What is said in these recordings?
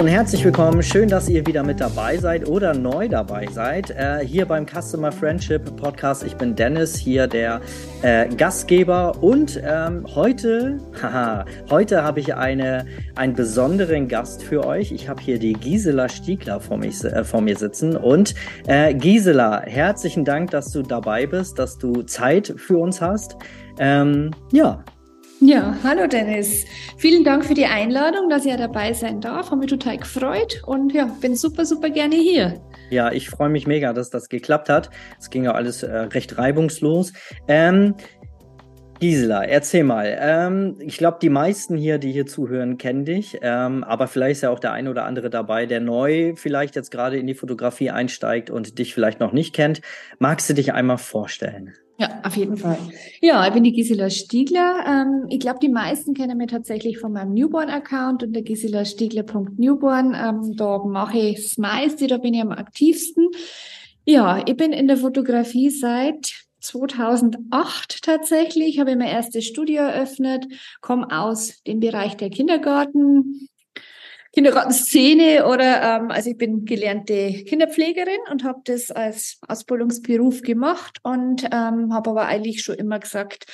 Und herzlich willkommen. Schön, dass ihr wieder mit dabei seid oder neu dabei seid. Äh, hier beim Customer Friendship Podcast. Ich bin Dennis, hier der äh, Gastgeber. Und ähm, heute, haha, heute habe ich eine, einen besonderen Gast für euch. Ich habe hier die Gisela Stiegler vor, mich, äh, vor mir sitzen. Und äh, Gisela, herzlichen Dank, dass du dabei bist, dass du Zeit für uns hast. Ähm, ja, ja, hallo Dennis. Vielen Dank für die Einladung, dass ich ja dabei sein darf. Habe mich total gefreut und ja, bin super, super gerne hier. Ja, ich freue mich mega, dass das geklappt hat. Es ging ja alles äh, recht reibungslos. Ähm, Gisela, erzähl mal. Ähm, ich glaube, die meisten hier, die hier zuhören, kennen dich. Ähm, aber vielleicht ist ja auch der eine oder andere dabei, der neu vielleicht jetzt gerade in die Fotografie einsteigt und dich vielleicht noch nicht kennt. Magst du dich einmal vorstellen? Ja, auf jeden Fall. Ja, ich bin die Gisela Stiegler. Ähm, ich glaube, die meisten kennen mich tatsächlich von meinem Newborn-Account und der Gisela Stiegler.newborn. Ähm, da mache ich das meiste, da bin ich am aktivsten. Ja, ich bin in der Fotografie seit 2008 tatsächlich, habe ich mein erstes Studio eröffnet, komme aus dem Bereich der Kindergarten, Kindergartenszene oder ähm, also ich bin gelernte Kinderpflegerin und habe das als Ausbildungsberuf gemacht und ähm, habe aber eigentlich schon immer gesagt,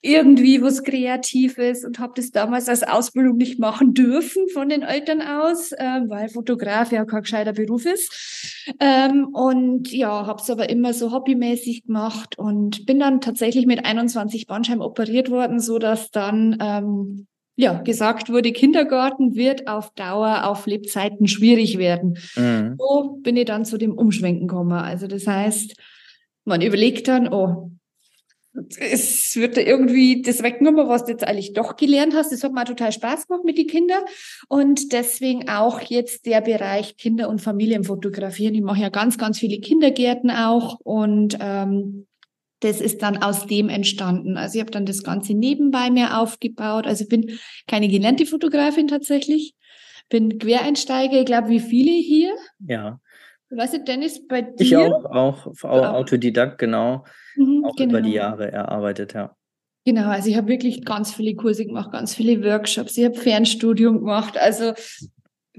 irgendwie was Kreatives und habe das damals als Ausbildung nicht machen dürfen von den Eltern aus, ähm, weil Fotograf ja kein gescheiter Beruf ist. Ähm, und ja, habe es aber immer so hobbymäßig gemacht und bin dann tatsächlich mit 21 Bandscheiben operiert worden, so dass dann ähm, ja, gesagt wurde, Kindergarten wird auf Dauer, auf Lebzeiten schwierig werden. Mhm. So bin ich dann zu dem Umschwenken gekommen. Also das heißt, man überlegt dann, oh, es wird da irgendwie das weggenommen, was du jetzt eigentlich doch gelernt hast. Das hat mir total Spaß gemacht mit den Kindern. Und deswegen auch jetzt der Bereich Kinder- und Familienfotografieren. Ich mache ja ganz, ganz viele Kindergärten auch und ähm, das ist dann aus dem entstanden. Also ich habe dann das Ganze nebenbei mir aufgebaut. Also ich bin keine gelernte Fotografin tatsächlich, bin Quereinsteiger, ich glaube wie viele hier. Ja. Weißt du, Dennis, bei dir? Ich auch, auch, auch Autodidakt, genau. Mhm, auch genau. über die genau. Jahre erarbeitet, ja. Genau, also ich habe wirklich ganz viele Kurse gemacht, ganz viele Workshops, ich habe Fernstudium gemacht. Also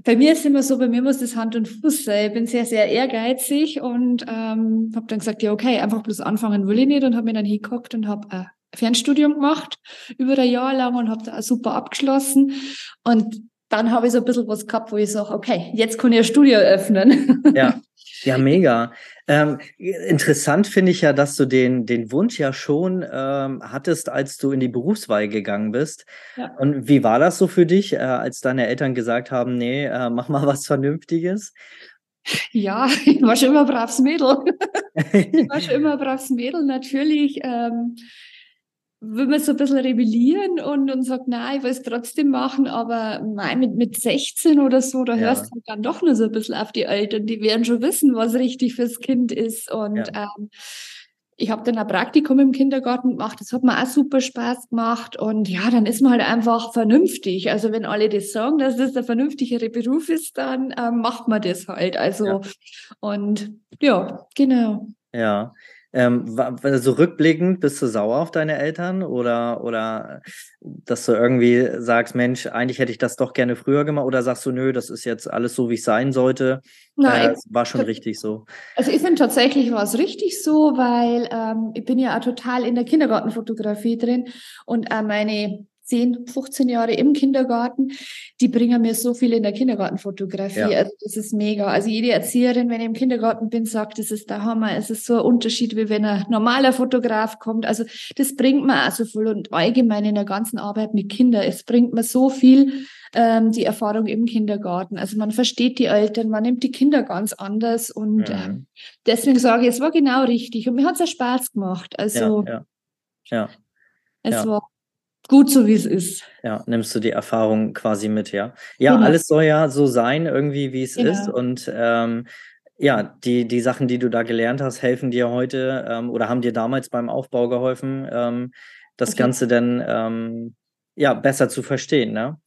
bei mir ist immer so, bei mir muss das Hand und Fuß sein. Ich bin sehr, sehr ehrgeizig und ähm, habe dann gesagt, ja, okay, einfach bloß anfangen will ich nicht und habe mir dann hingeguckt und habe ein Fernstudium gemacht über ein Jahr lang und habe da auch super abgeschlossen. Und dann habe ich so ein bisschen was gehabt, wo ich sage, okay, jetzt kann ich ein Studio öffnen. Ja, ja, mega. Ähm, interessant finde ich ja, dass du den, den Wunsch ja schon ähm, hattest, als du in die Berufswahl gegangen bist. Ja. Und wie war das so für dich, äh, als deine Eltern gesagt haben, nee, äh, mach mal was Vernünftiges? Ja, ich war schon immer braves Mädel. ich war schon immer braves Mädel, natürlich. Ähm, will man so ein bisschen rebellieren und, und sagt, nein, ich will es trotzdem machen, aber nein, mit, mit 16 oder so, da ja. hörst du dann doch nur so ein bisschen auf die Eltern, die werden schon wissen, was richtig fürs Kind ist. Und ja. ähm, ich habe dann ein Praktikum im Kindergarten gemacht, das hat mir auch super Spaß gemacht und ja, dann ist man halt einfach vernünftig. Also wenn alle das sagen, dass das der vernünftigere Beruf ist, dann ähm, macht man das halt. Also ja. und ja, genau. Ja, ähm, so rückblickend, bist du sauer auf deine Eltern oder, oder dass du irgendwie sagst, Mensch, eigentlich hätte ich das doch gerne früher gemacht oder sagst du, nö, das ist jetzt alles so, wie es sein sollte? Nein, äh, war schon richtig so. Also ich finde tatsächlich war es richtig so, weil ähm, ich bin ja auch total in der Kindergartenfotografie drin und äh, meine 10, 15 Jahre im Kindergarten, die bringen mir so viel in der Kindergartenfotografie. Ja. Also das ist mega. Also jede Erzieherin, wenn ich im Kindergarten bin, sagt, das ist der Hammer. Es ist so ein Unterschied, wie wenn ein normaler Fotograf kommt. Also das bringt mir auch so viel und allgemein in der ganzen Arbeit mit Kindern. Es bringt mir so viel, ähm, die Erfahrung im Kindergarten. Also man versteht die Eltern, man nimmt die Kinder ganz anders und mhm. ähm, deswegen sage ich, es war genau richtig und mir hat es auch Spaß gemacht. Also ja, ja. ja. es ja. war gut so, wie es ist. Ja, nimmst du die Erfahrung quasi mit, ja. Ja, genau. alles soll ja so sein, irgendwie, wie es genau. ist. Und ähm, ja, die, die Sachen, die du da gelernt hast, helfen dir heute ähm, oder haben dir damals beim Aufbau geholfen, ähm, das okay. Ganze dann ähm, ja, besser zu verstehen, ne?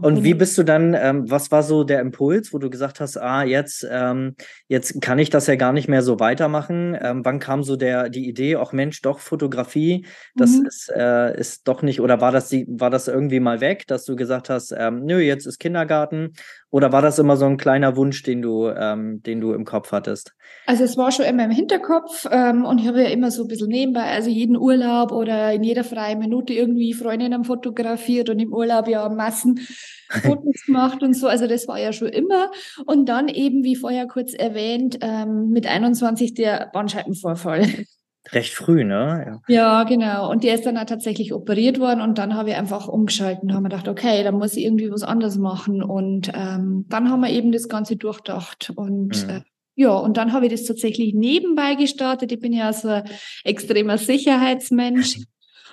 Und wie mhm. bist du dann, ähm, was war so der Impuls, wo du gesagt hast, ah, jetzt, ähm, jetzt kann ich das ja gar nicht mehr so weitermachen? Ähm, wann kam so der, die Idee, auch Mensch, doch Fotografie, das mhm. ist, äh, ist doch nicht, oder war das, die, war das irgendwie mal weg, dass du gesagt hast, ähm, nö, jetzt ist Kindergarten Oder war das immer so ein kleiner Wunsch, den du, ähm, den du im Kopf hattest? Also es war schon immer im Hinterkopf ähm, und ich habe ja immer so ein bisschen nebenbei, also jeden Urlaub oder in jeder freien Minute irgendwie Freundinnen fotografiert und im Urlaub ja Massen Fotos gemacht und so. Also das war ja schon immer. Und dann eben, wie vorher kurz erwähnt, ähm, mit 21 der Bandscheibenvorfall. Recht früh, ne? Ja. ja. genau. Und der ist dann auch tatsächlich operiert worden und dann habe ich einfach umgeschalten und haben gedacht, okay, dann muss ich irgendwie was anderes machen. Und ähm, dann haben wir eben das Ganze durchdacht. Und mhm. äh, ja, und dann habe ich das tatsächlich nebenbei gestartet. Ich bin ja so ein extremer Sicherheitsmensch.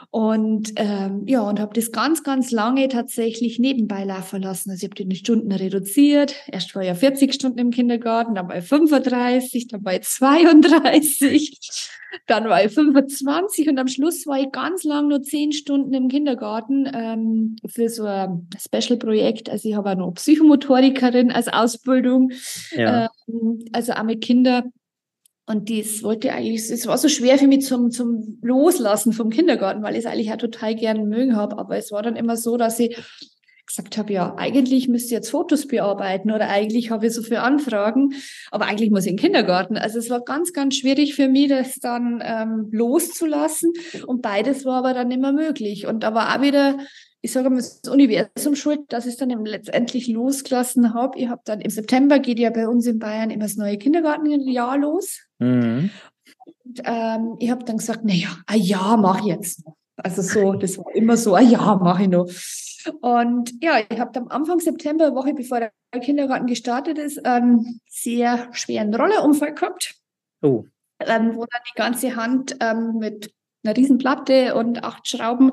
Und ähm, ja, und habe das ganz, ganz lange tatsächlich nebenbei laufen lassen. Also ich habe die Stunden reduziert. Erst war ja 40 Stunden im Kindergarten, dann ich 35, dann ich 32, dann war ich 25 und am Schluss war ich ganz lang nur 10 Stunden im Kindergarten ähm, für so ein Special-Projekt. Also ich habe auch noch Psychomotorikerin als Ausbildung, ja. ähm, also auch mit Kindern. Und das wollte eigentlich, es war so schwer für mich zum, zum Loslassen vom Kindergarten, weil ich es eigentlich auch total gerne mögen habe. Aber es war dann immer so, dass ich gesagt habe, ja, eigentlich müsste ich jetzt Fotos bearbeiten oder eigentlich habe ich so viele Anfragen, aber eigentlich muss ich in den Kindergarten. Also es war ganz, ganz schwierig für mich, das dann ähm, loszulassen. Und beides war aber dann immer möglich. Und da war auch wieder ich sage mal, das Universum schuld, dass ich es dann letztendlich losgelassen habe. Ich habe dann im September geht ja bei uns in Bayern immer das neue Kindergartenjahr los. Mhm. Und, ähm, ich habe dann gesagt, naja, ein Jahr mache ich jetzt noch. Also so, das war immer so, ein Jahr mache ich noch. Und ja, ich habe am Anfang September, Woche bevor der Kindergarten gestartet ist, einen sehr schweren Rollerunfall gehabt. Oh. Ähm, wo dann die ganze Hand ähm, mit einer Riesenplatte und acht Schrauben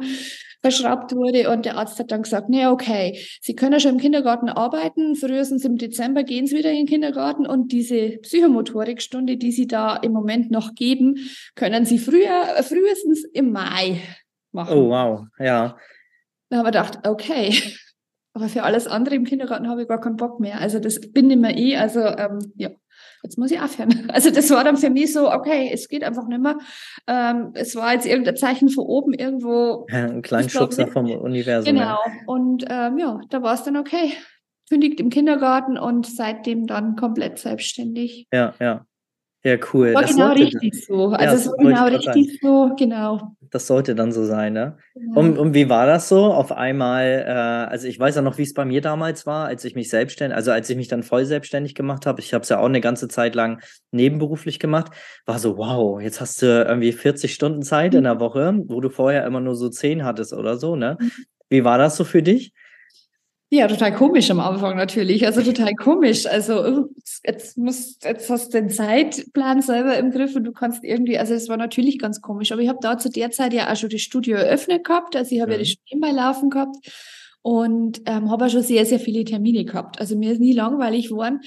verschraubt wurde. Und der Arzt hat dann gesagt, nee, okay, Sie können ja schon im Kindergarten arbeiten, frühestens im Dezember gehen Sie wieder in den Kindergarten und diese Psychomotorikstunde, die Sie da im Moment noch geben, können Sie früher, frühestens im Mai machen. Oh, wow, ja. Da haben wir gedacht, okay. Aber für alles andere im Kindergarten habe ich gar keinen Bock mehr. Also das bin nicht mehr ich. Also ähm, ja, jetzt muss ich aufhören. Also das war dann für mich so, okay, es geht einfach nicht mehr. Ähm, es war jetzt irgendein Zeichen von oben irgendwo. Ja, ein kleiner Schubser vom Universum. Genau. Ja. Und ähm, ja, da war es dann okay. Kündigt im Kindergarten und seitdem dann komplett selbstständig. Ja, ja. Ja, cool. War das genau richtig dann, so. Also ja, es war genau richtig so, genau. Das sollte dann so sein, ne? Ja. Und, und wie war das so? Auf einmal, äh, also ich weiß ja noch, wie es bei mir damals war, als ich mich selbstständig, also als ich mich dann voll selbstständig gemacht habe. Ich habe es ja auch eine ganze Zeit lang nebenberuflich gemacht. War so, wow, jetzt hast du irgendwie 40 Stunden Zeit mhm. in der Woche, wo du vorher immer nur so 10 hattest oder so, ne? Mhm. Wie war das so für dich? Ja, total komisch am Anfang natürlich. Also total komisch. Also jetzt musst, jetzt hast du den Zeitplan selber im Griff und du kannst irgendwie, also es war natürlich ganz komisch. Aber ich habe da zu der Zeit ja auch schon das Studio eröffnet gehabt. Also ich habe mhm. ja das Studium bei Laufen gehabt und ähm, habe auch schon sehr, sehr viele Termine gehabt. Also mir ist nie langweilig geworden.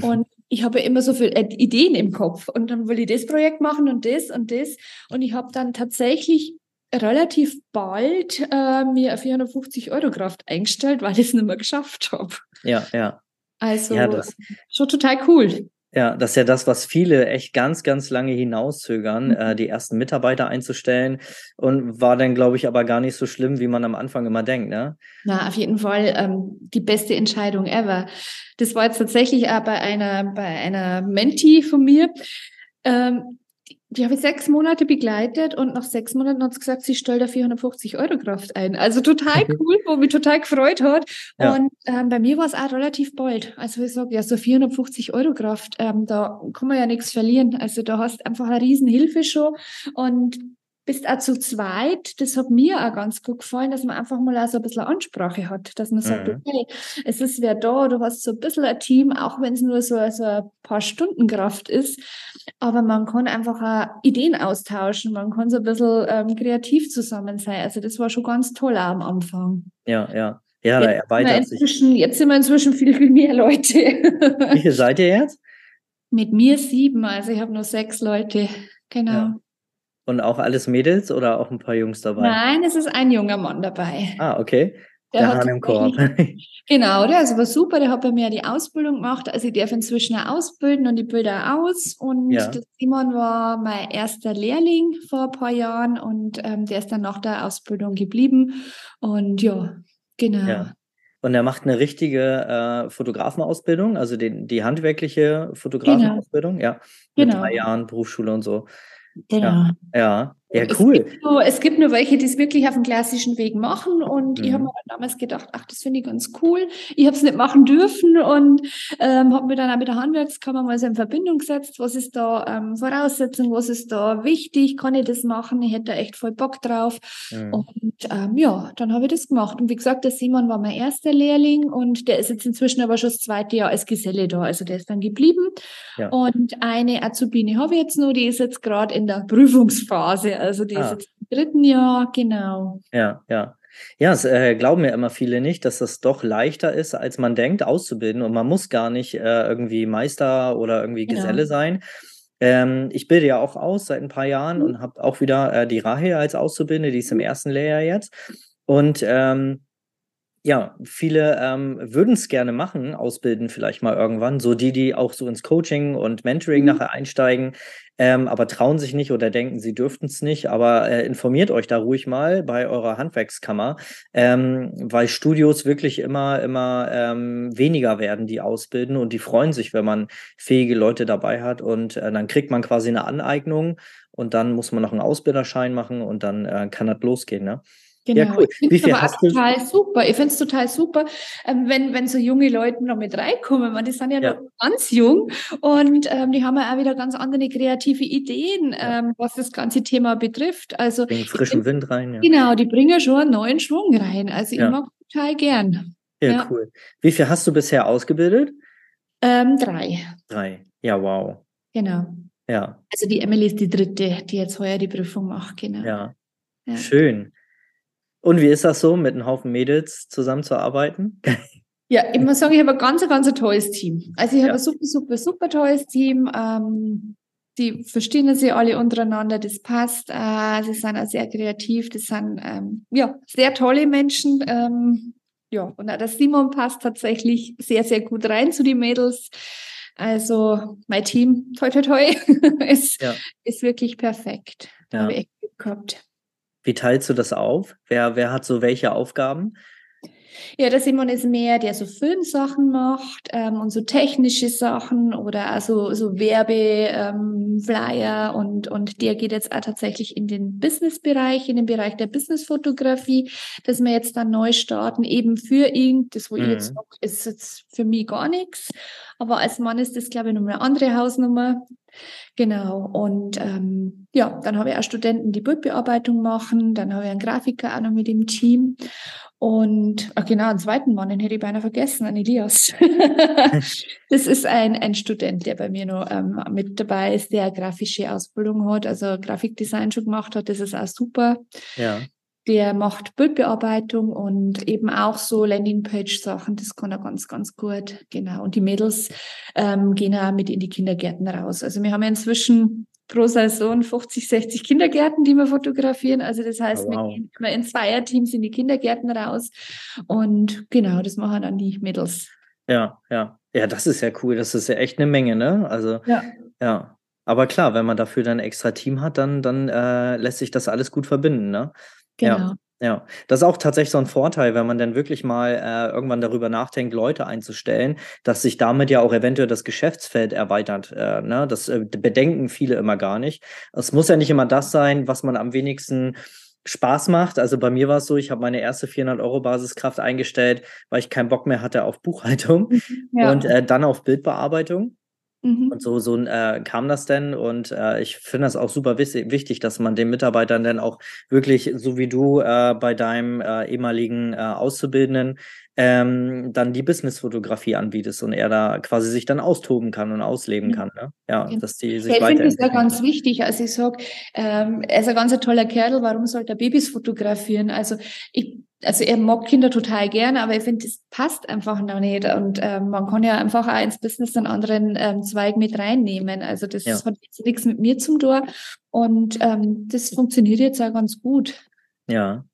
Und ich habe ja immer so viele Ideen im Kopf. Und dann will ich das Projekt machen und das und das. Und ich habe dann tatsächlich relativ bald äh, mir 450 Euro Kraft eingestellt, weil ich es nicht mehr geschafft habe. Ja, ja. Also ja, das, schon total cool. Ja, das ist ja das, was viele echt ganz, ganz lange hinauszögern, mhm. äh, die ersten Mitarbeiter einzustellen. Und war dann, glaube ich, aber gar nicht so schlimm, wie man am Anfang immer denkt, ne? Na, auf jeden Fall ähm, die beste Entscheidung ever. Das war jetzt tatsächlich auch bei einer, bei einer Mentee von mir. Ähm, die habe ich sechs Monate begleitet und nach sechs Monaten hat sie gesagt, sie stellt da 450 Euro Kraft ein. Also total cool, wo mich total gefreut hat. Ja. Und ähm, bei mir war es auch relativ bald. Also ich sage, ja, so 450 Euro Kraft, ähm, da kann man ja nichts verlieren. Also da hast einfach eine Riesenhilfe schon. Und bist auch zu zweit. Das hat mir auch ganz gut gefallen, dass man einfach mal auch so ein bisschen Ansprache hat, dass man sagt, mhm. okay, es ist wer da, du hast so ein bisschen ein Team, auch wenn es nur so, so ein paar Stunden Kraft ist, aber man kann einfach auch Ideen austauschen, man kann so ein bisschen ähm, kreativ zusammen sein. Also das war schon ganz toll am Anfang. Ja, ja. Ja, da erweitert sich. Jetzt sind wir inzwischen viel, viel mehr Leute. Wie viele seid ihr jetzt? Mit mir sieben, also ich habe nur sechs Leute. Genau. Ja. Und auch alles Mädels oder auch ein paar Jungs dabei? Nein, es ist ein junger Mann dabei. Ah, okay. Der, der Hahn im Korb. Genau, der ist aber super. Der hat bei mir die Ausbildung gemacht. Also ich darf inzwischen auch ausbilden und die Bilder aus. Und ja. Simon war mein erster Lehrling vor ein paar Jahren und ähm, der ist dann nach der Ausbildung geblieben. Und ja, genau. Ja. und er macht eine richtige äh, Fotografenausbildung, also den, die handwerkliche Fotografenausbildung, genau. ja. Mit genau. drei Jahren Berufsschule und so. Genau. Ja, ja. Ja, cool. Es gibt, nur, es gibt nur welche, die es wirklich auf dem klassischen Weg machen. Und mhm. ich habe mir damals gedacht, ach, das finde ich ganz cool. Ich habe es nicht machen dürfen und ähm, habe mir dann auch mit der Handwerkskammer mal so in Verbindung gesetzt. Was ist da ähm, Voraussetzung? Was ist da wichtig? Kann ich das machen? Ich hätte da echt voll Bock drauf. Mhm. Und ähm, ja, dann habe ich das gemacht. Und wie gesagt, der Simon war mein erster Lehrling und der ist jetzt inzwischen aber schon das zweite Jahr als Geselle da. Also der ist dann geblieben. Ja. Und eine Azubine habe ich jetzt noch, die ist jetzt gerade in der Prüfungsphase. Also die ah. ist jetzt im dritten Jahr, genau. Ja, ja. Ja, es äh, glauben ja immer viele nicht, dass das doch leichter ist, als man denkt, auszubilden. Und man muss gar nicht äh, irgendwie Meister oder irgendwie genau. Geselle sein. Ähm, ich bilde ja auch aus seit ein paar Jahren mhm. und habe auch wieder äh, die Rahel als Auszubildende, die ist im mhm. ersten Lehrjahr jetzt. Und ähm, ja, viele ähm, würden es gerne machen, ausbilden vielleicht mal irgendwann. So die, die auch so ins Coaching und Mentoring mhm. nachher einsteigen, ähm, aber trauen sich nicht oder denken, sie dürften es nicht. Aber äh, informiert euch da ruhig mal bei eurer Handwerkskammer, ähm, weil Studios wirklich immer, immer ähm, weniger werden, die ausbilden und die freuen sich, wenn man fähige Leute dabei hat und äh, dann kriegt man quasi eine Aneignung und dann muss man noch einen Ausbilderschein machen und dann äh, kann das losgehen. Ne? Genau. Ja, cool. Ich finde es total super. Ich finde es total super, ähm, wenn, wenn so junge Leute noch mit reinkommen. Man, die sind ja, ja. noch ganz jung und ähm, die haben ja auch wieder ganz andere kreative Ideen, ja. ähm, was das ganze Thema betrifft. Also bringen frischen find, Wind rein. Ja. Genau, die bringen schon einen neuen Schwung rein. Also ich mag total gern. Ja, cool. Wie viel hast du bisher ausgebildet? Ähm, drei. Drei. Ja, wow. Genau. Ja. Also die Emily ist die dritte, die jetzt heuer die Prüfung macht, genau. Ja. Schön. Und wie ist das so, mit einem Haufen Mädels zusammenzuarbeiten? Ja, ich muss sagen, ich habe ein ganz, ganz ein tolles Team. Also ich ja. habe ein super, super, super tolles Team. Ähm, die verstehen sich alle untereinander, das passt. Äh, sie sind auch sehr kreativ, das sind ähm, ja sehr tolle Menschen. Ähm, ja, und auch der Simon passt tatsächlich sehr, sehr gut rein zu den Mädels. Also mein Team, toi toi toi, ist, ja. ist wirklich perfekt. Ja. Habe ich gehabt. Wie teilst du das auf? Wer, wer hat so welche Aufgaben? Ja, der Simon ist mehr, der so Filmsachen macht ähm, und so technische Sachen oder also so Werbeflyer ähm, und, und der geht jetzt auch tatsächlich in den Businessbereich, in den Bereich der Businessfotografie, dass wir jetzt dann neu starten, eben für ihn. Das, wo mhm. ich jetzt sage, ist jetzt für mich gar nichts. Aber als Mann ist das, glaube ich, nochmal eine andere Hausnummer. Genau. Und ähm, ja, dann habe ich auch Studenten, die Bildbearbeitung machen. Dann habe ich einen Grafiker auch noch mit dem Team. Und ach genau, einen zweiten Mann, den hätte ich beinahe vergessen, an Elias. das ist ein, ein Student, der bei mir noch ähm, mit dabei ist, der grafische Ausbildung hat, also Grafikdesign schon gemacht hat. Das ist auch super. Ja. Der macht Bildbearbeitung und eben auch so Landingpage-Sachen. Das kann er ganz, ganz gut. Genau. Und die Mädels ähm, gehen auch mit in die Kindergärten raus. Also wir haben ja inzwischen pro Saison 50, 60 Kindergärten, die wir fotografieren. Also das heißt, oh, wow. wir gehen immer in Zweierteams in die Kindergärten raus. Und genau, das machen dann die Mädels. Ja, ja. Ja, das ist ja cool. Das ist ja echt eine Menge, ne? Also, ja. ja. Aber klar, wenn man dafür dann ein extra Team hat, dann, dann äh, lässt sich das alles gut verbinden, ne? Genau. Ja. Ja, das ist auch tatsächlich so ein Vorteil, wenn man dann wirklich mal äh, irgendwann darüber nachdenkt, Leute einzustellen, dass sich damit ja auch eventuell das Geschäftsfeld erweitert. Äh, ne? Das äh, bedenken viele immer gar nicht. Es muss ja nicht immer das sein, was man am wenigsten Spaß macht. Also bei mir war es so, ich habe meine erste 400 Euro Basiskraft eingestellt, weil ich keinen Bock mehr hatte auf Buchhaltung mhm, ja. und äh, dann auf Bildbearbeitung. Mhm. Und so, so äh, kam das denn. Und äh, ich finde das auch super wichtig, dass man den Mitarbeitern dann auch wirklich, so wie du äh, bei deinem äh, ehemaligen äh, Auszubildenden, ähm, dann die Businessfotografie anbietest und er da quasi sich dann austoben kann und ausleben mhm. kann. Ne? Ja, genau. dass die sich ja, Ich finde das ja ganz wichtig. Also ich sage, ähm, er ist ein ganz toller Kerl, warum sollte er Babys fotografieren? Also ich also er mag Kinder total gerne, aber ich finde, das passt einfach noch nicht. Und ähm, man kann ja einfach auch ins Business einen anderen ähm, Zweig mit reinnehmen. Also das ja. hat jetzt nichts mit mir zum Tor. Und ähm, das funktioniert jetzt auch ganz gut. Ja.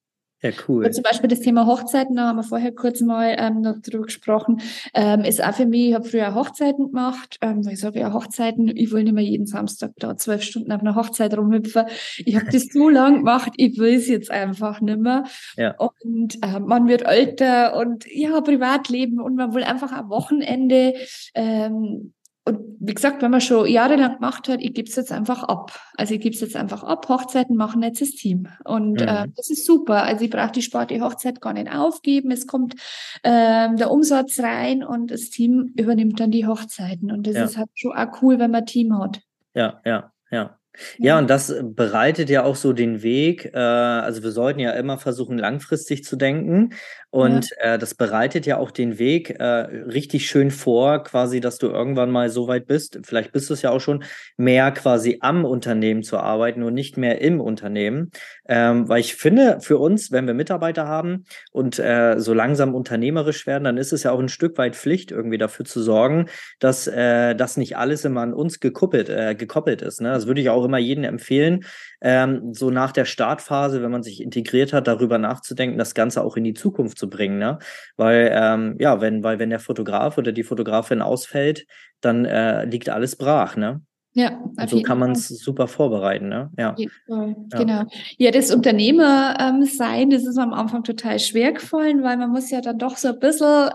Ja, cool. Und zum Beispiel das Thema Hochzeiten, da haben wir vorher kurz mal ähm, noch drüber gesprochen, ähm, ist auch für mich, ich habe früher Hochzeiten gemacht. Ähm, ich sage ja Hochzeiten, ich will nicht mehr jeden Samstag da zwölf Stunden auf einer Hochzeit rumhüpfen. Ich habe das so lang gemacht, ich will es jetzt einfach nicht mehr. Ja. Und äh, man wird älter und ja, Privatleben und man will einfach am Wochenende ähm, und wie gesagt, wenn man schon jahrelang gemacht hat, ich gebe es jetzt einfach ab. Also ich gebe es jetzt einfach ab. Hochzeiten machen jetzt das Team. Und mhm. äh, das ist super. Also ich brauche die Sparte Hochzeit gar nicht aufgeben. Es kommt ähm, der Umsatz rein und das Team übernimmt dann die Hochzeiten. Und das ja. ist halt schon auch cool, wenn man ein Team hat. Ja, ja, ja. Ja, und das bereitet ja auch so den Weg. Äh, also wir sollten ja immer versuchen, langfristig zu denken. Und ja. äh, das bereitet ja auch den Weg äh, richtig schön vor, quasi, dass du irgendwann mal so weit bist, vielleicht bist du es ja auch schon, mehr quasi am Unternehmen zu arbeiten und nicht mehr im Unternehmen. Ähm, weil ich finde, für uns, wenn wir Mitarbeiter haben und äh, so langsam unternehmerisch werden, dann ist es ja auch ein Stück weit Pflicht, irgendwie dafür zu sorgen, dass äh, das nicht alles immer an uns gekoppelt, äh, gekoppelt ist. Ne? Das würde ich auch immer jedem empfehlen, ähm, so nach der Startphase, wenn man sich integriert hat, darüber nachzudenken, das Ganze auch in die Zukunft zu bringen. Ne? Weil, ähm, ja, wenn, weil wenn der Fotograf oder die Fotografin ausfällt, dann äh, liegt alles brach, ne? Ja, und so kann man es super vorbereiten, ne? Ja. ja. Genau. Ja, das Unternehmer ähm, sein, das ist am Anfang total schwer gefallen, weil man muss ja dann doch so ein bisschen,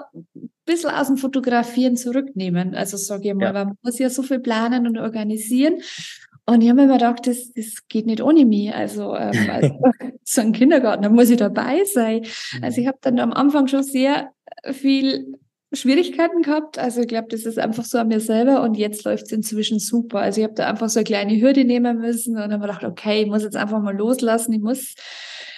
bisschen aus dem Fotografieren zurücknehmen. Also sage ich mal, ja. man muss ja so viel planen und organisieren. Und ich habe mir immer gedacht, das, das geht nicht ohne mich. Also, ähm, also so ein Kindergarten, da muss ich dabei sein. Also mhm. ich habe dann am Anfang schon sehr viel Schwierigkeiten gehabt. Also ich glaube, das ist einfach so an mir selber und jetzt läuft es inzwischen super. Also ich habe da einfach so eine kleine Hürde nehmen müssen und habe mir gedacht, okay, ich muss jetzt einfach mal loslassen. Ich muss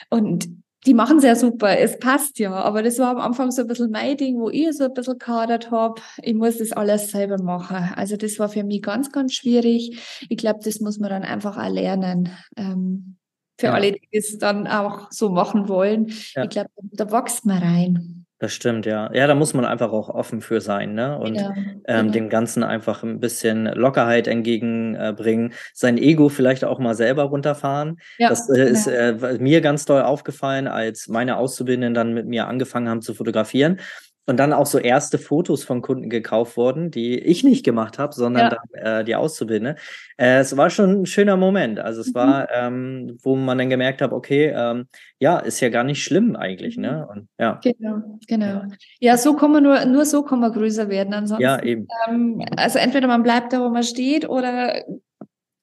und die machen sehr super, es passt ja, aber das war am Anfang so ein bisschen mein Ding, wo ich so ein bisschen kadert habe. Ich muss das alles selber machen. Also das war für mich ganz, ganz schwierig. Ich glaube, das muss man dann einfach auch lernen. Ähm, für ja. alle, die es dann auch so machen wollen. Ja. Ich glaube, da wächst man rein. Das stimmt, ja. Ja, da muss man einfach auch offen für sein, ne? Und ja, ähm, genau. dem Ganzen einfach ein bisschen Lockerheit entgegenbringen, sein Ego vielleicht auch mal selber runterfahren. Ja, das äh, ist äh, mir ganz doll aufgefallen, als meine Auszubildenden dann mit mir angefangen haben zu fotografieren und dann auch so erste Fotos von Kunden gekauft wurden, die ich nicht gemacht habe, sondern ja. dann, äh, die Auszubildende. Äh, es war schon ein schöner Moment. Also es mhm. war, ähm, wo man dann gemerkt hat, okay, ähm, ja, ist ja gar nicht schlimm eigentlich, ne? Und, ja. Genau, genau. Ja, ja so kann man nur, nur so kann man größer werden. Ansonsten, ja, eben. Ähm, also entweder man bleibt da, wo man steht, oder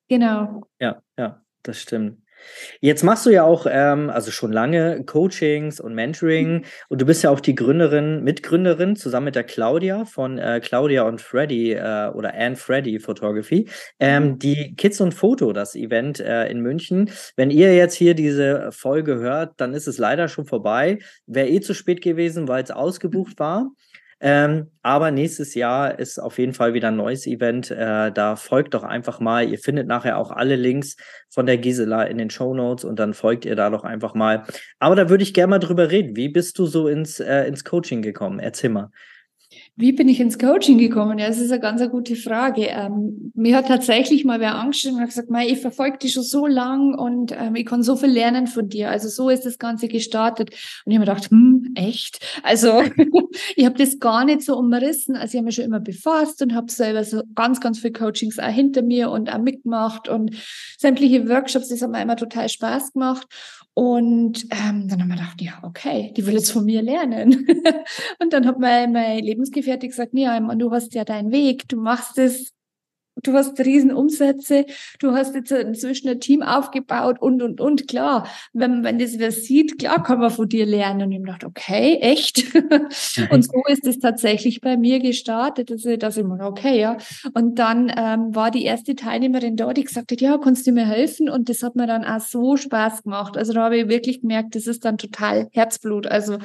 genau. Ja, ja, das stimmt. Jetzt machst du ja auch, ähm, also schon lange Coachings und Mentoring mhm. und du bist ja auch die Gründerin, Mitgründerin zusammen mit der Claudia von äh, Claudia und Freddy äh, oder Anne Freddy Photography, ähm, mhm. die Kids und Foto, das Event äh, in München. Wenn ihr jetzt hier diese Folge hört, dann ist es leider schon vorbei. Wäre eh zu spät gewesen, weil es ausgebucht war. Ähm, aber nächstes Jahr ist auf jeden Fall wieder ein neues Event. Äh, da folgt doch einfach mal. Ihr findet nachher auch alle Links von der Gisela in den Show Notes und dann folgt ihr da doch einfach mal. Aber da würde ich gerne mal drüber reden. Wie bist du so ins, äh, ins Coaching gekommen? Erzähl mal. Wie bin ich ins Coaching gekommen? Ja, das ist eine ganz eine gute Frage. Ähm, mir hat tatsächlich mal wer angeschrieben und gesagt, ich verfolge dich schon so lang und ähm, ich kann so viel lernen von dir. Also so ist das Ganze gestartet. Und ich habe mir gedacht, hm, echt? Also ich habe das gar nicht so umrissen. Also ich habe mich schon immer befasst und habe selber so ganz, ganz viele Coachings auch hinter mir und auch mitgemacht und sämtliche Workshops, das hat mir immer total Spaß gemacht. Und ähm, dann haben wir gedacht, ja, okay, die will jetzt von mir lernen. und dann hat mein, mein Lebensgefährte gesagt, ja, du hast ja deinen Weg, du machst es du hast Riesenumsätze, du hast jetzt inzwischen ein Team aufgebaut und, und, und. Klar, wenn, wenn das wer sieht, klar kann man von dir lernen. Und ich habe gedacht, okay, echt? und so ist es tatsächlich bei mir gestartet, dass ich, dass ich mir, okay, ja. Und dann ähm, war die erste Teilnehmerin da, die gesagt hat, ja, kannst du mir helfen? Und das hat mir dann auch so Spaß gemacht. Also da habe ich wirklich gemerkt, das ist dann total Herzblut. Also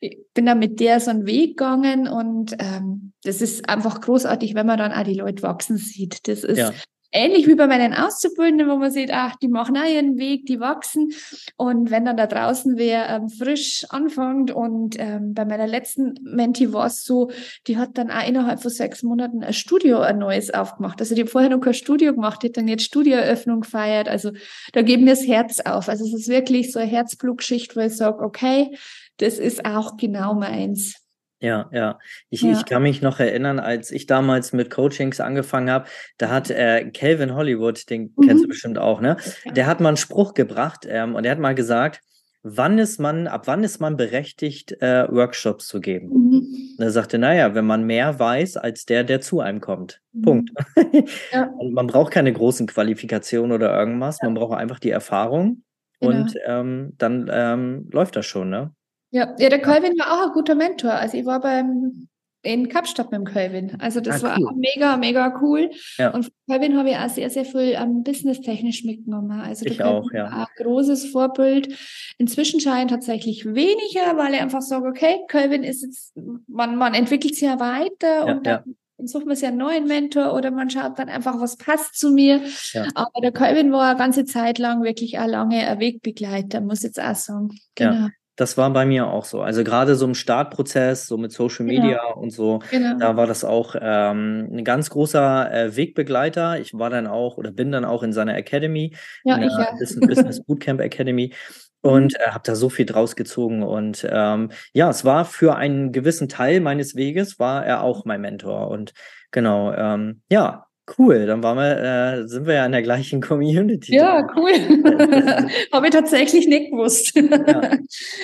ich bin dann mit der so einen Weg gegangen und ähm, das ist einfach großartig, wenn man dann auch die Leute wachsen sieht. Das ist ja. ähnlich wie bei meinen Auszubildenden, wo man sieht, ach, die machen auch ihren Weg, die wachsen. Und wenn dann da draußen wer ähm, frisch anfängt und ähm, bei meiner letzten Menti war es so, die hat dann auch innerhalb von sechs Monaten ein Studio, ein neues aufgemacht. Also die hat vorher noch kein Studio gemacht, die hat dann jetzt Studioeröffnung gefeiert. Also da geben wir das Herz auf. Also es ist wirklich so eine Herzblutgeschichte, wo ich sage, okay, das ist auch genau meins. Ja, ja. Ich, ja. ich kann mich noch erinnern, als ich damals mit Coachings angefangen habe, da hat äh, Calvin Hollywood, den mhm. kennst du bestimmt auch, ne? Der hat mal einen Spruch gebracht ähm, und der hat mal gesagt, wann ist man, ab wann ist man berechtigt, äh, Workshops zu geben? Mhm. Und er sagte, naja, wenn man mehr weiß als der, der zu einem kommt. Mhm. Punkt. Ja. man braucht keine großen Qualifikationen oder irgendwas, ja. man braucht einfach die Erfahrung genau. und ähm, dann ähm, läuft das schon, ne? Ja, ja, der Calvin war auch ein guter Mentor. Also ich war beim in Kapstadt mit dem Calvin. Also das ah, cool. war mega, mega cool. Ja. Und von Calvin habe ich auch sehr, sehr viel ähm, businesstechnisch mitgenommen. Also ich auch, ja. Ein großes Vorbild. Inzwischen scheint tatsächlich weniger, weil ich einfach sage, okay, Calvin ist jetzt, man, man entwickelt sich ja weiter ja, und dann ja. sucht man sich einen neuen Mentor oder man schaut dann einfach, was passt zu mir. Ja. Aber der Calvin war eine ganze Zeit lang wirklich ein lange Wegbegleiter, muss ich jetzt auch sagen. Genau. Das war bei mir auch so. Also gerade so im Startprozess, so mit Social genau. Media genau. und so, genau. da war das auch ähm, ein ganz großer äh, Wegbegleiter. Ich war dann auch oder bin dann auch in seiner Academy, ja, in der ja. Business, Business Bootcamp Academy und mhm. äh, habe da so viel draus gezogen. Und ähm, ja, es war für einen gewissen Teil meines Weges, war er auch mein Mentor. Und genau, ähm, ja, Cool, dann waren wir, äh, sind wir ja in der gleichen Community. Ja, cool. Habe ich tatsächlich nicht gewusst. ja.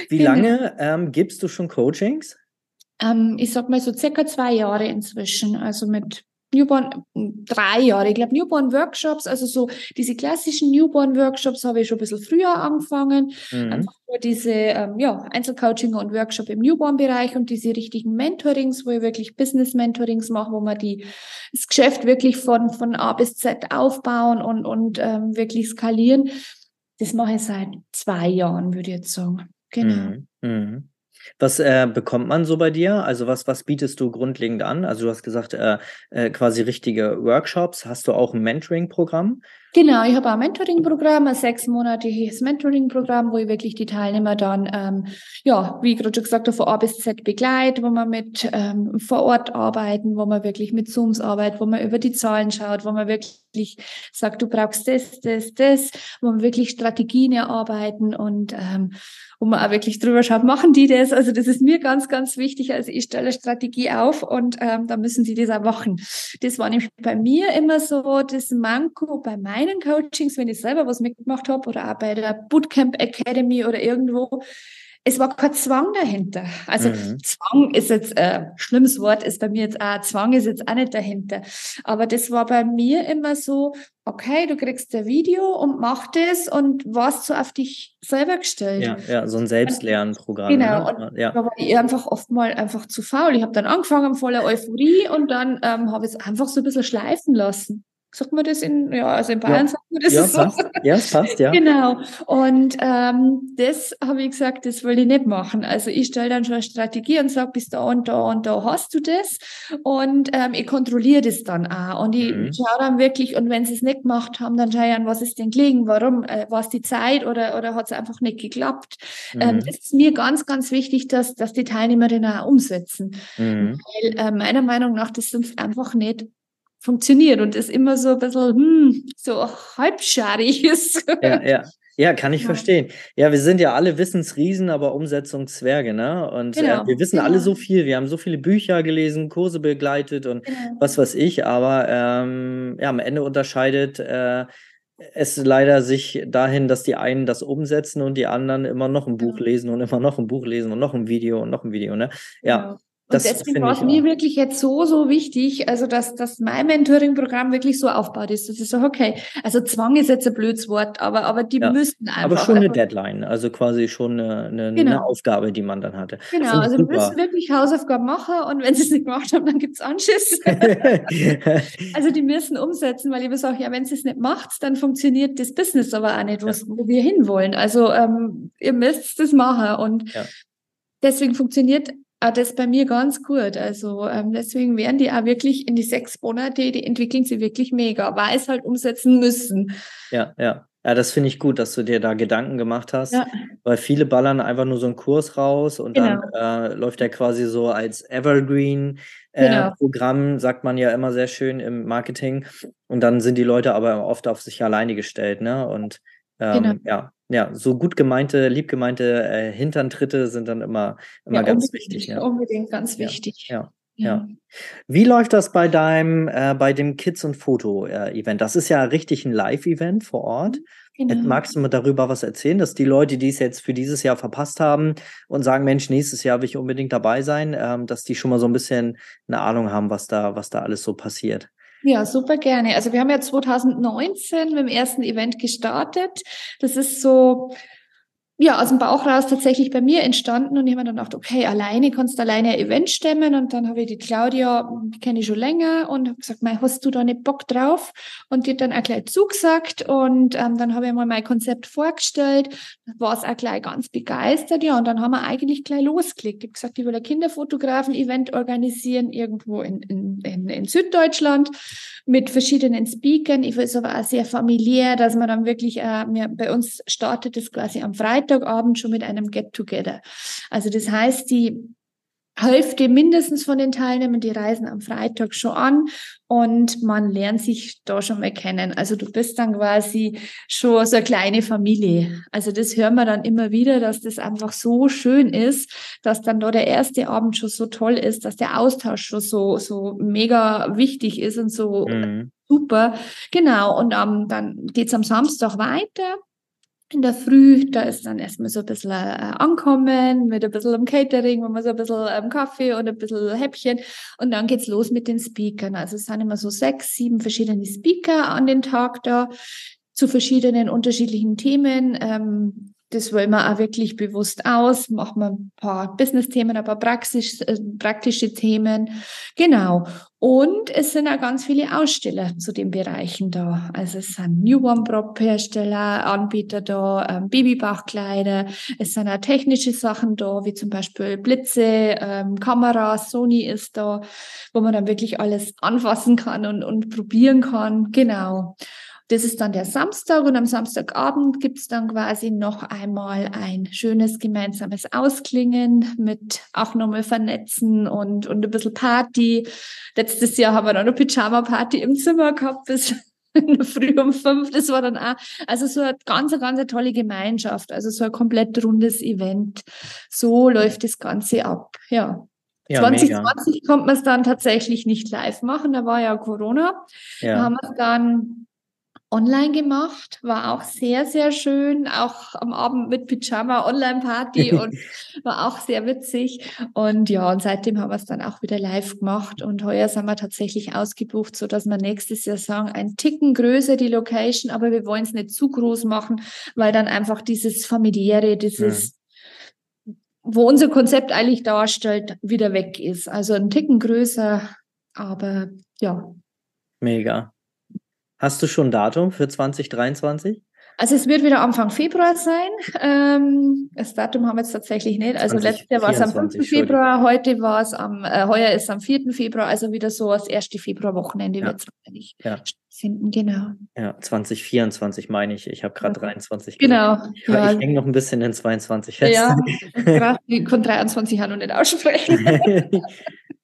Wie genau. lange ähm, gibst du schon Coachings? Ähm, ich sag mal so circa zwei Jahre inzwischen. Also mit Newborn, drei Jahre, ich glaube Newborn-Workshops, also so diese klassischen Newborn-Workshops habe ich schon ein bisschen früher angefangen. Mhm. Einfach nur diese ähm, ja, Einzelcoaching und Workshop im Newborn-Bereich und diese richtigen Mentorings, wo ich wirklich Business-Mentorings mache, wo man die, das Geschäft wirklich von, von A bis Z aufbauen und, und ähm, wirklich skalieren. Das mache ich seit zwei Jahren, würde ich jetzt sagen. Genau. Mhm. Mhm. Was äh, bekommt man so bei dir? Also was, was bietest du grundlegend an? Also du hast gesagt, äh, äh, quasi richtige Workshops. Hast du auch ein Mentoring-Programm? Genau, ich habe ein Mentoring-Programm, ein sechsmonatiges Mentoring-Programm, wo ich wirklich die Teilnehmer dann, ähm, ja, wie ich gerade schon gesagt habe, von A bis Z begleite, wo man mit ähm, vor Ort arbeiten, wo man wirklich mit Zooms arbeitet, wo man über die Zahlen schaut, wo man wirklich sagt, du brauchst das, das, das, wo man wirklich Strategien erarbeiten und ähm, wo man auch wirklich drüber schaut, machen die das? Also das ist mir ganz, ganz wichtig. Also ich stelle Strategie auf und ähm, da müssen sie das auch machen. Das war nämlich bei mir immer so das Manko bei meinen meinen Coachings, wenn ich selber was mitgemacht habe oder auch bei der Bootcamp Academy oder irgendwo, es war kein Zwang dahinter. Also mhm. Zwang ist jetzt ein äh, schlimmes Wort, ist bei mir jetzt auch, Zwang ist jetzt auch nicht dahinter. Aber das war bei mir immer so, okay, du kriegst ein Video und mach das und warst so auf dich selber gestellt. Ja, ja so ein Selbstlernprogramm. Genau, ne? und ja. da war ich einfach oft mal einfach zu faul. Ich habe dann angefangen voller Euphorie und dann ähm, habe ich es einfach so ein bisschen schleifen lassen. Sagt man das in, ja, also in Bayern ja. sagt man das ja, so. Passt. Ja, es passt, ja. genau. Und ähm, das habe ich gesagt, das will ich nicht machen. Also ich stelle dann schon eine Strategie und sage, bis da und da und da hast du das. Und ähm, ich kontrolliere das dann auch. Und ich mhm. schaue dann wirklich, und wenn sie es nicht gemacht haben, dann schaue ich an, was ist denn gelegen, warum, äh, war es die Zeit oder, oder hat es einfach nicht geklappt. Ähm, mhm. Ähm, das ist mir ganz, ganz wichtig, dass, dass die Teilnehmerinnen auch umsetzen. Mhm. Weil äh, meiner Meinung nach, das sonst einfach nicht funktioniert und ist immer so ein bisschen hm, so halbscharig ist. Ja, ja. Ja, kann ich ja. verstehen. Ja, wir sind ja alle Wissensriesen, aber Umsetzungszwerge, ne? Und äh, genau. äh, wir wissen genau. alle so viel. Wir haben so viele Bücher gelesen, Kurse begleitet und genau. was weiß ich. Aber ähm, ja, am Ende unterscheidet äh, es leider sich dahin, dass die einen das umsetzen und die anderen immer noch ein Buch lesen und immer noch ein Buch lesen und noch ein Video und noch ein Video, ne? Ja. Das und deswegen war es mir wirklich jetzt so, so wichtig, also dass, dass mein Mentoring-Programm wirklich so aufgebaut ist, dass ich sage, okay, also Zwang ist jetzt ein blödes Wort, aber, aber die ja, müssten einfach. Aber schon eine Deadline, also quasi schon eine, eine, genau. eine Aufgabe, die man dann hatte. Genau, also super. müssen wirklich Hausaufgaben machen und wenn sie es nicht gemacht haben, dann gibt es Anschiss. also die müssen umsetzen, weil ich sage, ja, wenn sie es nicht macht, dann funktioniert das Business aber auch nicht, was, ja. wo wir hinwollen. Also ähm, ihr müsst das machen und ja. deswegen funktioniert das bei mir ganz gut. Also ähm, deswegen werden die auch wirklich in die sechs Monate, die entwickeln sie wirklich mega, weil es halt umsetzen müssen. Ja, ja. Ja, das finde ich gut, dass du dir da Gedanken gemacht hast, ja. weil viele ballern einfach nur so einen Kurs raus und genau. dann äh, läuft der quasi so als Evergreen äh, genau. Programm, sagt man ja immer sehr schön im Marketing. Und dann sind die Leute aber oft auf sich alleine gestellt, ne? Und ähm, genau. ja, ja, so gut gemeinte, lieb gemeinte äh, Hinterntritte sind dann immer, immer ja, ganz wichtig. Ja. Unbedingt ganz wichtig. ja. Ja. Wie läuft das bei deinem, äh, bei dem Kids- und Foto-Event? Das ist ja richtig ein Live-Event vor Ort. Genau. Magst du mir darüber was erzählen, dass die Leute, die es jetzt für dieses Jahr verpasst haben und sagen, Mensch, nächstes Jahr will ich unbedingt dabei sein, ähm, dass die schon mal so ein bisschen eine Ahnung haben, was da, was da alles so passiert? Ja, super gerne. Also wir haben ja 2019 mit dem ersten Event gestartet. Das ist so ja, aus dem Bauch raus tatsächlich bei mir entstanden und ich habe dann gedacht, okay, alleine kannst du alleine ein Event stemmen und dann habe ich die Claudia, die kenne ich schon länger und habe gesagt, mei, hast du da nicht Bock drauf? Und die hat dann auch gleich zugesagt und ähm, dann habe ich mal mein Konzept vorgestellt, war es auch gleich ganz begeistert, ja, und dann haben wir eigentlich gleich losgelegt. Ich habe gesagt, ich will ein Kinderfotografen-Event organisieren irgendwo in, in, in, in Süddeutschland mit verschiedenen Speakern. Ich will es aber auch sehr familiär, dass man dann wirklich, äh, mir, bei uns startet es quasi am Freitagabend schon mit einem Get-Together. Also das heißt, die Hälfte mindestens von den Teilnehmern, die reisen am Freitag schon an und man lernt sich da schon mal kennen. Also du bist dann quasi schon so eine kleine Familie. Also das hören wir dann immer wieder, dass das einfach so schön ist, dass dann da der erste Abend schon so toll ist, dass der Austausch schon so, so mega wichtig ist und so mhm. super. Genau. Und um, dann geht's am Samstag weiter in der Früh, da ist dann erstmal so ein bisschen äh, ankommen mit ein bisschen am Catering, wo man so ein bisschen ähm, Kaffee und ein bisschen Häppchen und dann geht's los mit den Speakern. Also es sind immer so sechs, sieben verschiedene Speaker an den Tag da zu verschiedenen unterschiedlichen Themen. Ähm, das wollen wir auch wirklich bewusst aus, machen wir ein paar Business-Themen, ein paar Praxis, äh, praktische Themen. Genau. Und es sind auch ganz viele Aussteller zu den Bereichen da. Also es sind Newborn-Prop-Hersteller, Anbieter da, ähm, Babybauchkleider. Es sind auch technische Sachen da, wie zum Beispiel Blitze, ähm, Kameras, Sony ist da, wo man dann wirklich alles anfassen kann und, und probieren kann. Genau. Das ist dann der Samstag und am Samstagabend gibt es dann quasi noch einmal ein schönes gemeinsames Ausklingen mit auch nochmal vernetzen und, und ein bisschen Party. Letztes Jahr haben wir dann eine Pyjama-Party im Zimmer gehabt bis früh um fünf. Das war dann auch, also so eine ganz, ganz tolle Gemeinschaft, also so ein komplett rundes Event. So läuft das Ganze ab, ja. Ja, 2020 mega. konnte man es dann tatsächlich nicht live machen, da war ja Corona. Ja. Da haben wir es dann online gemacht, war auch sehr, sehr schön, auch am Abend mit Pyjama Online-Party und war auch sehr witzig. Und ja, und seitdem haben wir es dann auch wieder live gemacht und heuer sind wir tatsächlich ausgebucht, so dass wir nächstes Jahr sagen, ein Ticken größer die Location, aber wir wollen es nicht zu groß machen, weil dann einfach dieses familiäre, dieses ja. wo unser Konzept eigentlich darstellt, wieder weg ist. Also ein Ticken größer, aber ja. Mega. Hast du schon ein Datum für 2023? Also es wird wieder Anfang Februar sein. Ähm, das Datum haben wir jetzt tatsächlich nicht. Also letztes Jahr war es am 5. Februar, heute war es am, äh, heuer ist am 4. Februar, also wieder so das erste Februarwochenende ja. wird es wahrscheinlich ja. stattfinden, genau. Ja, 2024 meine ich. Ich habe gerade ja. 23 Genau. Ich, ja. ich hänge noch ein bisschen in 22 fest. Ja, ich kann 23 auch noch nicht aussprechen.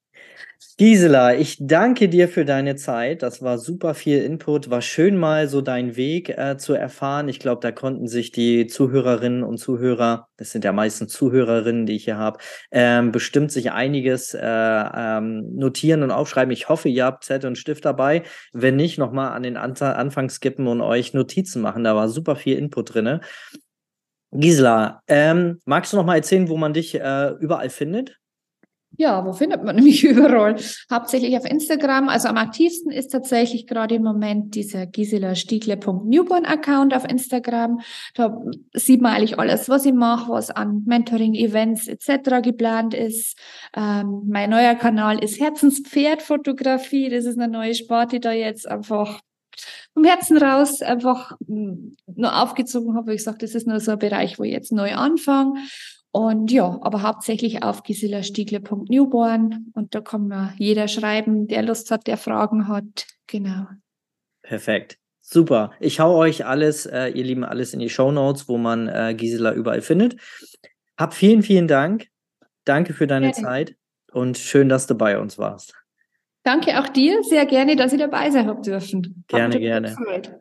Gisela, ich danke dir für deine Zeit. Das war super viel Input. War schön mal so deinen Weg äh, zu erfahren. Ich glaube, da konnten sich die Zuhörerinnen und Zuhörer, das sind ja meistens Zuhörerinnen, die ich hier habe, ähm, bestimmt sich einiges äh, ähm, notieren und aufschreiben. Ich hoffe, ihr habt Zettel und Stift dabei. Wenn nicht, nochmal an den Anfang skippen und euch Notizen machen. Da war super viel Input drin. Gisela, ähm, magst du noch mal erzählen, wo man dich äh, überall findet? Ja, wo findet man nämlich überall? Hauptsächlich auf Instagram. Also am aktivsten ist tatsächlich gerade im Moment dieser Gisela Stiegle.newborn Account auf Instagram. Da sieht man eigentlich alles, was ich mache, was an Mentoring, Events etc. geplant ist. Ähm, mein neuer Kanal ist Herzenspferdfotografie. Das ist eine neue Sport, die da jetzt einfach vom Herzen raus einfach hm, nur aufgezogen habe. Ich sage, das ist nur so ein Bereich, wo ich jetzt neu anfange. Und ja, aber hauptsächlich auf giselastiegle.newborn und da kann mir jeder schreiben, der Lust hat, der Fragen hat. Genau. Perfekt. Super. Ich hau euch alles, äh, ihr Lieben, alles in die Show Notes, wo man äh, Gisela überall findet. Hab vielen, vielen Dank. Danke für deine gerne. Zeit und schön, dass du bei uns warst. Danke auch dir. Sehr gerne, dass ich dabei sein habe dürfen. Gerne, gerne. Gefreut.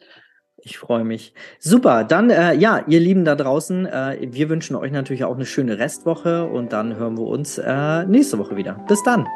Ich freue mich. Super, dann äh, ja, ihr Lieben da draußen, äh, wir wünschen euch natürlich auch eine schöne Restwoche und dann hören wir uns äh, nächste Woche wieder. Bis dann.